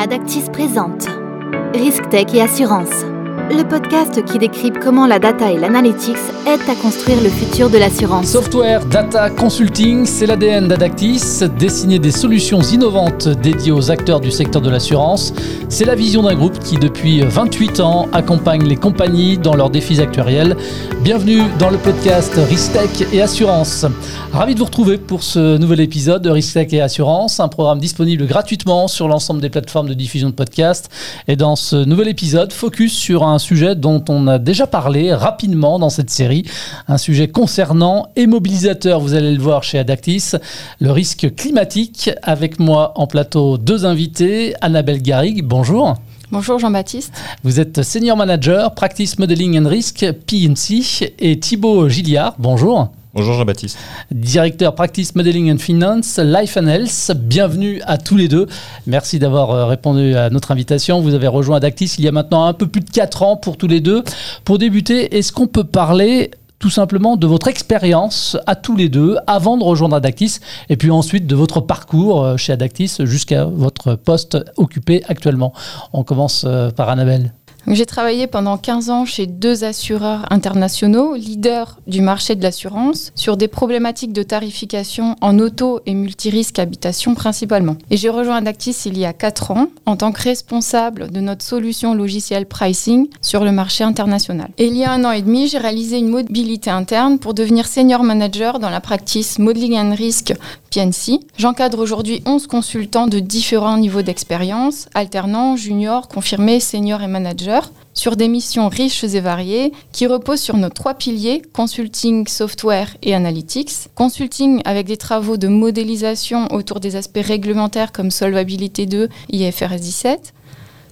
Adactis présente. Risque Tech et Assurance, le podcast qui décrypte comment la data et l'analytics aident à construire le futur de l'assurance. Software, data, consulting, c'est l'ADN d'Adactis, dessiner des solutions innovantes dédiées aux acteurs du secteur de l'assurance. C'est la vision d'un groupe qui, depuis 28 ans, accompagne les compagnies dans leurs défis actuariels. Bienvenue dans le podcast Ristech et Assurance. Ravi de vous retrouver pour ce nouvel épisode de Ristech et Assurance, un programme disponible gratuitement sur l'ensemble des plateformes de diffusion de podcasts. Et dans ce nouvel épisode, focus sur un sujet dont on a déjà parlé rapidement dans cette série, un sujet concernant et mobilisateur, vous allez le voir chez Adactis, le risque climatique. Avec moi en plateau deux invités, Annabelle Garrigue, bonjour. Bonjour Jean-Baptiste. Vous êtes senior manager, practice modeling and risk, PNC, et Thibaut Gilliard, bonjour. Bonjour Jean-Baptiste. Directeur Practice Modeling and Finance, Life and Health. Bienvenue à tous les deux. Merci d'avoir euh, répondu à notre invitation. Vous avez rejoint Adactis il y a maintenant un peu plus de 4 ans pour tous les deux. Pour débuter, est-ce qu'on peut parler tout simplement de votre expérience à tous les deux avant de rejoindre Adactis et puis ensuite de votre parcours euh, chez Adactis jusqu'à votre poste occupé actuellement? On commence euh, par Annabelle. J'ai travaillé pendant 15 ans chez deux assureurs internationaux, leaders du marché de l'assurance, sur des problématiques de tarification en auto et multirisque habitation principalement. Et j'ai rejoint Adactis il y a 4 ans en tant que responsable de notre solution logicielle pricing sur le marché international. Et il y a un an et demi, j'ai réalisé une mobilité interne pour devenir senior manager dans la practice Modeling and Risk PNC. J'encadre aujourd'hui 11 consultants de différents niveaux d'expérience, alternants, juniors, confirmés, seniors et managers sur des missions riches et variées qui reposent sur nos trois piliers, consulting, software et analytics. Consulting avec des travaux de modélisation autour des aspects réglementaires comme Solvabilité 2, IFRS 17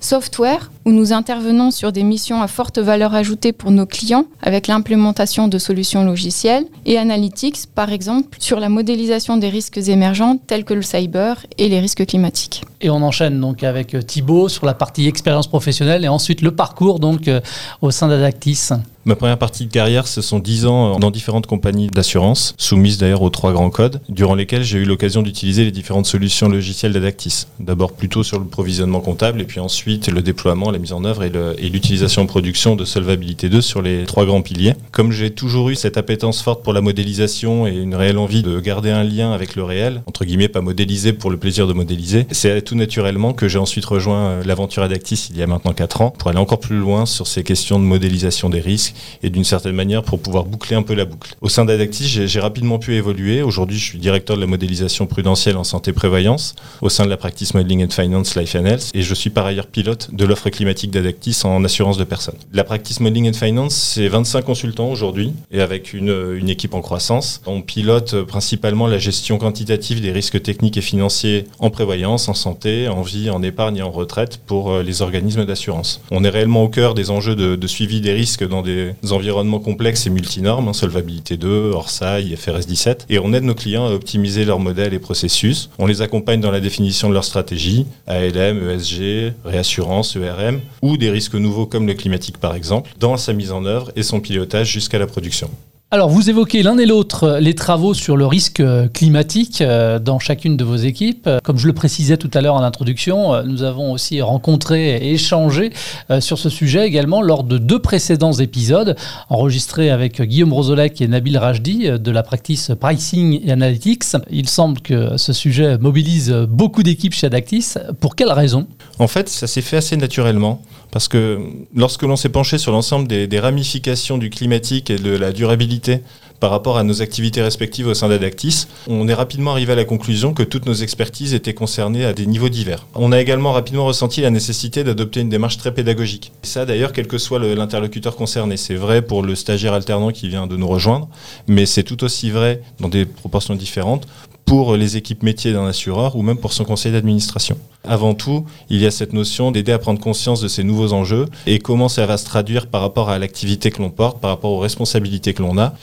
software, où nous intervenons sur des missions à forte valeur ajoutée pour nos clients avec l'implémentation de solutions logicielles, et analytics, par exemple, sur la modélisation des risques émergents tels que le cyber et les risques climatiques. Et on enchaîne donc avec euh, Thibaut sur la partie expérience professionnelle et ensuite le parcours donc euh, au sein d'Adactis. Ma première partie de carrière, ce sont 10 ans dans différentes compagnies d'assurance, soumises d'ailleurs aux trois grands codes, durant lesquels j'ai eu l'occasion d'utiliser les différentes solutions logicielles d'Adactis. D'abord plutôt sur le provisionnement comptable et puis ensuite le déploiement, la mise en œuvre et l'utilisation en production de Solvabilité 2 sur les trois grands piliers. Comme j'ai toujours eu cette appétence forte pour la modélisation et une réelle envie de garder un lien avec le réel, entre guillemets pas modéliser pour le plaisir de modéliser, c'est tout naturellement que j'ai ensuite rejoint euh, l'aventure Adactis il y a maintenant 4 ans pour aller encore plus loin sur ces questions de modélisation des risques et d'une certaine manière pour pouvoir boucler un peu la boucle. Au sein d'Adactis, j'ai rapidement pu évoluer. Aujourd'hui, je suis directeur de la modélisation prudentielle en santé prévoyance au sein de la practice Modeling and Finance Life and Health et je suis par ailleurs pilote de l'offre climatique d'Adactis en assurance de personnes. La practice Modeling and Finance, c'est 25 consultants aujourd'hui et avec une, équipe en croissance. On pilote principalement la gestion quantitative des risques techniques et financiers en prévoyance, en santé, en vie, en épargne et en retraite pour euh, les organismes d'assurance. On est réellement au cœur des enjeux de suivi des risques dans des environnements complexes et multinormes, hein, Solvabilité 2, Orsa, IFRS 17, et on aide nos clients à optimiser leurs modèles et processus. On les accompagne dans la définition de leur stratégie, ALM, ESG, réassurance, ERM, ou des risques nouveaux comme le climatique par exemple, dans sa mise en œuvre et son pilotage jusqu'à la production. Alors, vous évoquez l'un et l'autre les travaux sur le risque climatique euh, dans chacune de vos équipes. Comme je le précisais tout à l'heure en introduction, euh, nous avons aussi rencontré et échangé euh, sur ce sujet également lors de deux précédents épisodes enregistrés avec Guillaume Rosolec et Nabil Rajdi de la practice Pricing et Analytics. Il semble que ce sujet mobilise beaucoup d'équipes chez Adactis. Pour quelles raisons? En fait, ça s'est fait assez naturellement. Parce que lorsque l'on s'est penché sur l'ensemble des, ramifications du climatique et de la durabilité par rapport à nos activités respectives au sein d'Adactis, on est rapidement arrivé à la conclusion que toutes nos expertises étaient concernées à des niveaux divers. On a également rapidement ressenti la nécessité d'adopter une démarche très pédagogique. Et ça d'ailleurs, quel que soit l'interlocuteur concerné. C'est vrai pour le stagiaire alternant qui vient de nous rejoindre, mais c'est tout aussi vrai dans des proportions différentes pour les équipes métiers d'un assureur ou même pour son conseil d'administration. Avant tout, il y a cette notion d'aider à prendre conscience de ces nouveaux enjeux et comment ça va se traduire par rapport à l'activité que l'on porte, par rapport aux responsabilités que l'on a.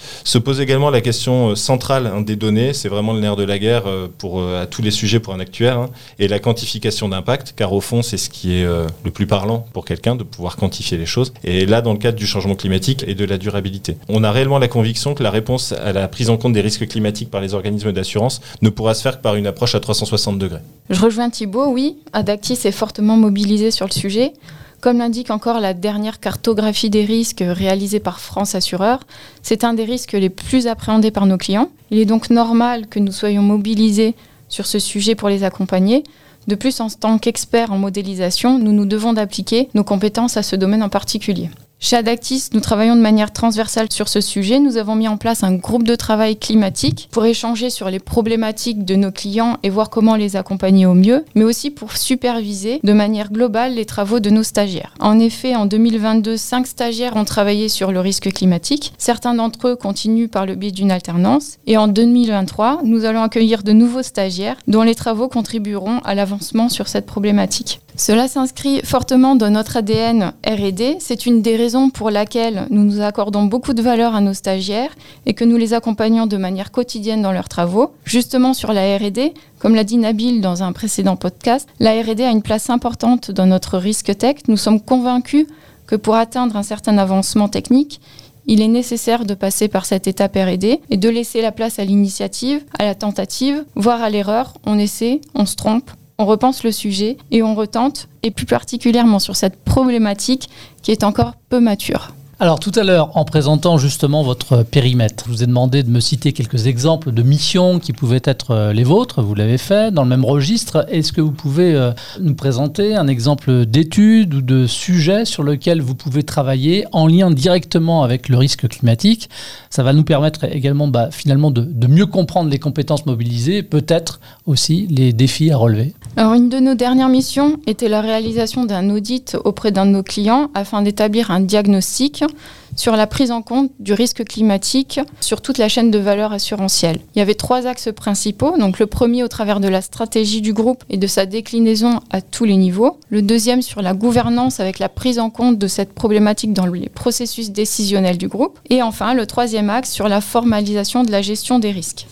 pose également la question euh, centrale hein, des données, c'est vraiment le nerf de la guerre euh, pour, à tous les sujets pour un actuaire, hein, et la quantification d'impact, car au fond c'est ce qui est le plus parlant pour quelqu'un de pouvoir quantifier les choses. Et là, dans le cadre du changement climatique et de la durabilité, on a réellement la conviction que la réponse à la prise en compte des risques climatiques par les organismes d'assurance ne pourra se faire que par une approche à 360 degrés. Je rejoins Thibault, oui, Adactis est fortement mobilisé sur le sujet. Comme l'indique encore la dernière cartographie des risques réalisée par France Assureur, c'est un des risques les plus appréhendés par nos clients. Il est donc normal que nous soyons mobilisés sur ce sujet pour les accompagner. De plus, en tant qu'experts en modélisation, nous nous devons d'appliquer nos compétences à ce domaine en particulier. Chez Adactis, nous travaillons de manière transversale sur ce sujet. Nous avons mis en place un groupe de travail climatique pour échanger sur les problématiques de nos clients et voir comment les accompagner au mieux, mais aussi pour superviser de manière globale les travaux de nos stagiaires. En effet, en 2022, cinq stagiaires ont travaillé sur le risque climatique. Certains d'entre eux continuent par le biais d'une alternance. Et en 2023, nous allons accueillir de nouveaux stagiaires dont les travaux contribueront à l'avancement sur cette problématique. Cela s'inscrit fortement dans notre ADN RD. C'est une des raisons pour laquelle nous nous accordons beaucoup de valeur à nos stagiaires et que nous les accompagnons de manière quotidienne dans leurs travaux. Justement sur la RD, comme l'a dit Nabil dans un précédent podcast, la RD a une place importante dans notre risque tech. Nous sommes convaincus que pour atteindre un certain avancement technique, il est nécessaire de passer par cette étape RD et de laisser la place à l'initiative, à la tentative, voire à l'erreur. On essaie, on se trompe, on repense le sujet et on retente, et plus particulièrement sur cette problématique qui est encore peu mature. Alors tout à l'heure, en présentant justement votre périmètre, je vous ai demandé de me citer quelques exemples de missions qui pouvaient être euh, les vôtres. Vous l'avez fait dans le même registre. Est-ce que vous pouvez euh, nous présenter un exemple d'étude ou de sujet sur lequel vous pouvez travailler en lien directement avec le risque climatique? Ça va nous permettre également bah, finalement de, mieux comprendre les compétences mobilisées peut-être aussi les défis à relever. Alors une de nos dernières missions était la réalisation d'un audit auprès d'un de nos clients afin d'établir un diagnostic sur la prise en compte du risque climatique sur toute la chaîne de valeur assurantielle. Il y avait trois axes principaux. Donc le premier au travers de la stratégie du groupe et de sa déclinaison à tous les niveaux. Le deuxième sur la gouvernance avec la prise en compte de cette problématique dans les processus décisionnels du groupe. Et enfin le troisième axe sur la formalisation de la gestion des risques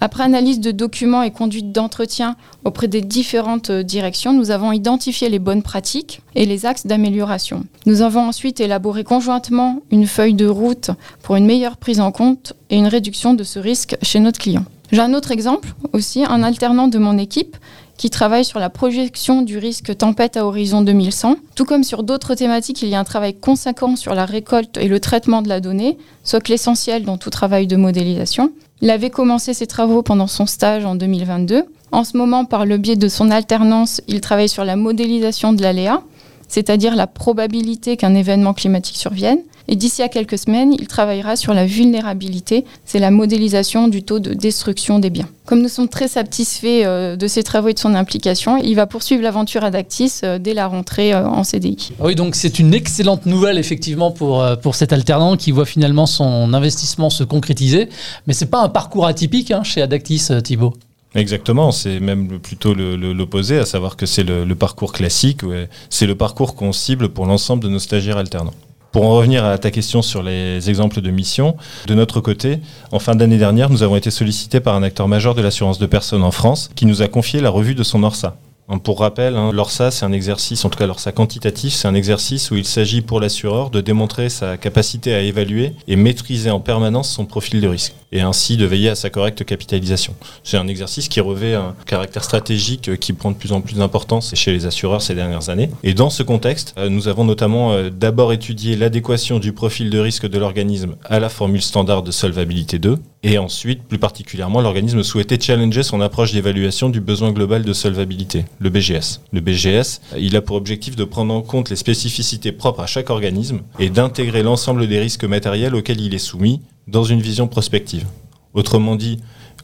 Après analyse de documents et conduite d'entretien auprès des différentes euh, directions, nous avons identifié les bonnes pratiques et les axes d'amélioration. Nous avons ensuite élaboré conjointement une feuille de route pour une meilleure prise en compte et une réduction de ce risque chez notre client. J'ai un autre exemple aussi, un alternant de mon équipe qui travaille sur la projection du risque tempête à horizon 2100. Tout comme sur d'autres thématiques, il y a un travail conséquent sur la récolte et le traitement de la donnée, soit l'essentiel dans tout travail de modélisation. Il avait commencé ses travaux pendant son stage en 2022. En ce moment, par le biais de son alternance, il travaille sur la modélisation de l'aléa, c'est-à-dire la probabilité qu'un événement climatique survienne. Et d'ici à quelques semaines, il travaillera sur la vulnérabilité, c'est la modélisation du taux de destruction des biens. Comme nous sommes très satisfaits euh, de ses travaux et de son implication, il va poursuivre l'aventure Adactis euh, dès la rentrée euh, en CDI. Ah oui, donc c'est une excellente nouvelle effectivement pour, pour cet alternant qui voit finalement son investissement se concrétiser. Mais ce n'est pas un parcours atypique hein, chez Adactis, Thibault. Exactement, c'est même plutôt l'opposé, à savoir que c'est le, le, parcours classique, c'est le parcours qu'on cible pour l'ensemble de nos stagiaires alternants. Pour en revenir à ta question sur les exemples de missions, de notre côté, en fin d'année dernière, nous avons été sollicités par un acteur majeur de l'assurance de personnes en France qui nous a confié la revue de son ORSA. Pour rappel, hein, l'ORSA, c'est un exercice, en tout cas l'ORSA quantitatif, c'est un exercice où il s'agit pour l'assureur de démontrer sa capacité à évaluer et maîtriser en permanence son profil de risque et ainsi de veiller à sa correcte capitalisation. C'est un exercice qui revêt un caractère stratégique qui prend de plus en plus d'importance chez les assureurs ces dernières années. Et dans ce contexte, euh, nous avons notamment euh, d'abord étudié l'adéquation du profil de risque de l'organisme à la formule standard de solvabilité 2, et ensuite, plus particulièrement, l'organisme souhaitait challenger son approche d'évaluation du besoin global de solvabilité, le BGS. Le BGS, il a pour objectif de prendre en compte les spécificités propres à chaque organisme et d'intégrer l'ensemble des risques matériels auxquels il est soumis dans une vision prospective. Autrement dit,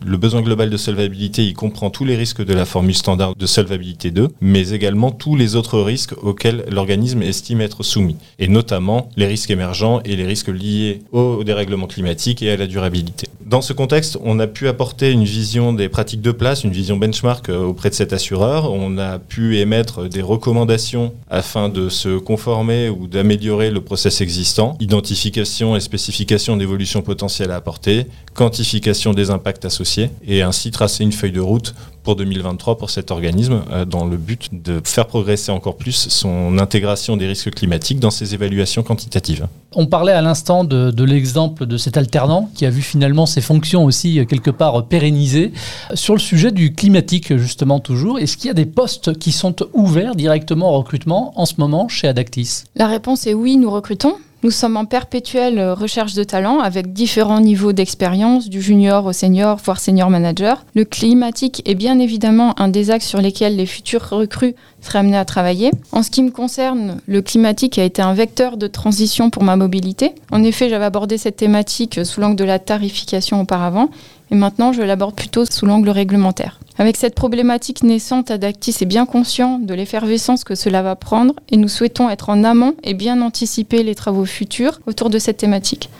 Le besoin global de solvabilité, il comprend tous les risques de la formule standard de solvabilité 2, mais également tous les autres risques auxquels l'organisme estime être soumis, et notamment les risques émergents et les risques liés au dérèglement climatique et à la durabilité. Dans ce contexte, on a pu apporter une vision des pratiques de place, une vision benchmark euh, auprès de cet assureur. On a pu émettre des recommandations afin de se conformer ou d'améliorer le process existant, identification et spécification d'évolution potentielle à apporter, quantification des impacts associés, et ainsi tracer une feuille de route pour 2023 pour cet organisme euh, dans le but de faire progresser encore plus son intégration des risques climatiques dans ses évaluations quantitatives. On parlait à l'instant de, de l'exemple de cet alternant qui a vu finalement ses fonctions aussi euh, quelque part pérennisées. Sur le sujet du climatique justement toujours, est-ce qu'il y a des postes qui sont ouverts directement au recrutement en ce moment chez Adactis? La réponse est oui, nous recrutons. Nous sommes en perpétuelle recherche de talents avec différents niveaux d'expérience, du junior au senior, voire senior manager. Le climatique est bien évidemment un des axes sur lesquels les futurs recrues seraient amenés à travailler. En ce qui me concerne, le climatique a été un vecteur de transition pour ma mobilité. En effet, j'avais abordé cette thématique sous l'angle de la tarification auparavant et maintenant je l'aborde plutôt sous l'angle réglementaire. Avec cette problématique naissante, Adactis est bien conscient de l'effervescence que cela va prendre et nous souhaitons être en amont et bien anticiper les travaux futurs autour de cette thématique.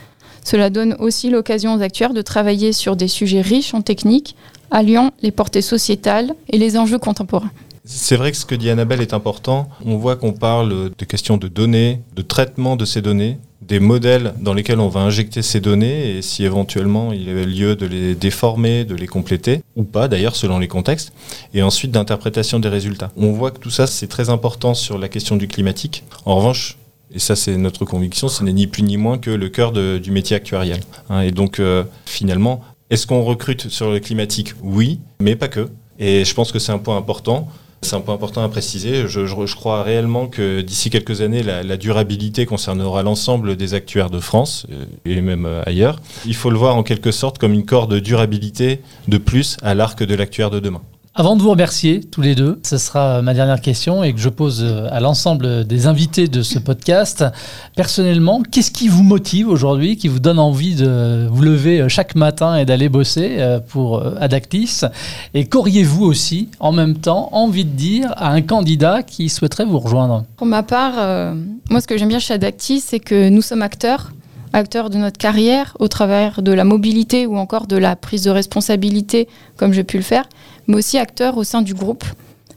Cela donne aussi l'occasion aux actuaires de travailler sur des sujets riches en techniques, alliant les portées sociétales et les enjeux contemporains. C'est vrai que ce que dit Annabelle est important. On voit qu'on parle de questions de données, de traitement de ces données, des modèles dans lesquels on va injecter ces données et si éventuellement il y avait lieu de les déformer, de les compléter, ou pas d'ailleurs selon les contextes, et ensuite d'interprétation des résultats. On voit que tout ça c'est très important sur la question du climatique. En revanche, et ça c'est notre conviction, ce n'est ni plus ni moins que le cœur du métier actuarial. Hein. et donc euh, finalement, est-ce qu'on recrute sur le climatique? Oui, mais pas que. Et je pense que c'est un point important. C'est un point important à préciser. Je, crois réellement que d'ici quelques années, la, durabilité concernera l'ensemble des actuaires de France euh, et même euh, ailleurs. Il faut le voir en quelque sorte comme une corde de durabilité de plus à l'arc de l'actuaire de demain. Avant de vous remercier tous les deux, ce sera ma dernière question et que je pose euh, à l'ensemble des invités de ce podcast. Personnellement, qu'est-ce qui vous motive aujourd'hui, qui vous donne envie de vous lever euh, chaque matin et d'aller bosser euh, pour Adactis? Et qu'auriez-vous aussi, en même temps, envie de dire à un candidat qui souhaiterait vous rejoindre? Pour ma part, moi ce que j'aime bien chez Adactis, c'est que nous sommes acteurs acteurs de notre carrière au travers de la mobilité ou encore de la prise de responsabilité, comme j'ai pu le faire, mais aussi acteurs au sein du groupe.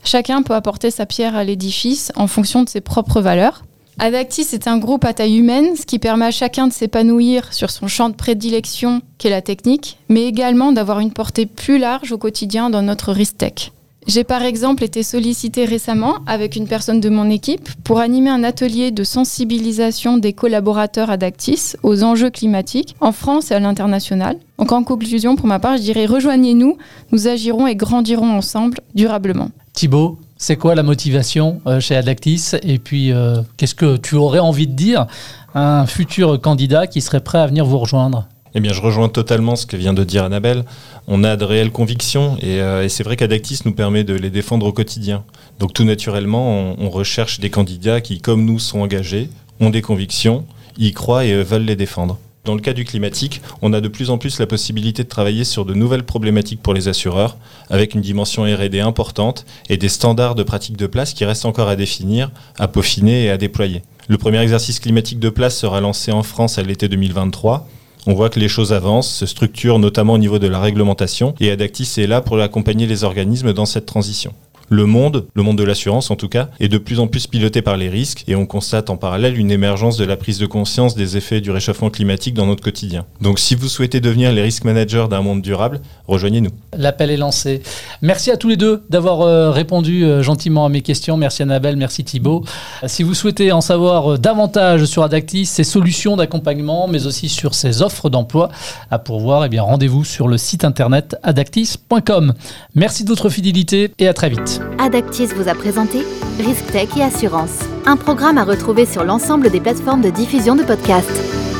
Chacun peut apporter sa pierre à l'édifice en fonction de ses propres valeurs. Adactis est un groupe à taille humaine, ce qui permet à chacun de s'épanouir sur son champ de prédilection, qui est la technique, mais également d'avoir une portée plus large au quotidien dans notre risk tech. J'ai par exemple été sollicité récemment avec une personne de mon équipe pour animer un atelier de sensibilisation des collaborateurs Adactis aux enjeux climatiques en France et à l'international. Donc en conclusion, pour ma part, je dirais rejoignez-nous, nous agirons et grandirons ensemble durablement. Thibaut, c'est quoi la motivation euh, chez Adactis? Et puis, euh, qu'est-ce que tu aurais envie de dire à un futur candidat qui serait prêt à venir vous rejoindre? Eh bien, je rejoins totalement ce que vient de dire Annabelle. On a de réelles convictions et, euh, c'est vrai qu'Adactis nous permet de les défendre au quotidien. Donc tout naturellement, on, recherche des candidats qui, comme nous, sont engagés, ont des convictions, y croient et euh, veulent les défendre. Dans le cas du climatique, on a de plus en plus la possibilité de travailler sur de nouvelles problématiques pour les assureurs, avec une dimension RD importante et des standards de pratique de place qui restent encore à définir, à peaufiner et à déployer. Le premier exercice climatique de place sera lancé en France à l'été 2023 on voit que les choses avancent, se structurent notamment au niveau de la réglementation, et Adactis est là pour accompagner les organismes dans cette transition. Le monde, le monde de l'assurance en tout cas, est de plus en plus piloté par les risques et on constate en parallèle une émergence de la prise de conscience des effets du réchauffement climatique dans notre quotidien. Donc si vous souhaitez devenir les risk managers d'un monde durable, rejoignez-nous. L'appel est lancé. Merci à tous les deux d'avoir euh, répondu euh, gentiment à mes questions. Merci Annabelle, merci Thibault. Si vous souhaitez en savoir euh, davantage sur Adactis, ses solutions d'accompagnement, mais aussi sur ses offres d'emploi à pourvoir, eh bien rendez-vous sur le site internet adactis.com. Merci de votre fidélité et à très vite. Adactis vous a présenté Risk Tech et Assurance, un programme à retrouver sur l'ensemble des plateformes de diffusion de podcasts.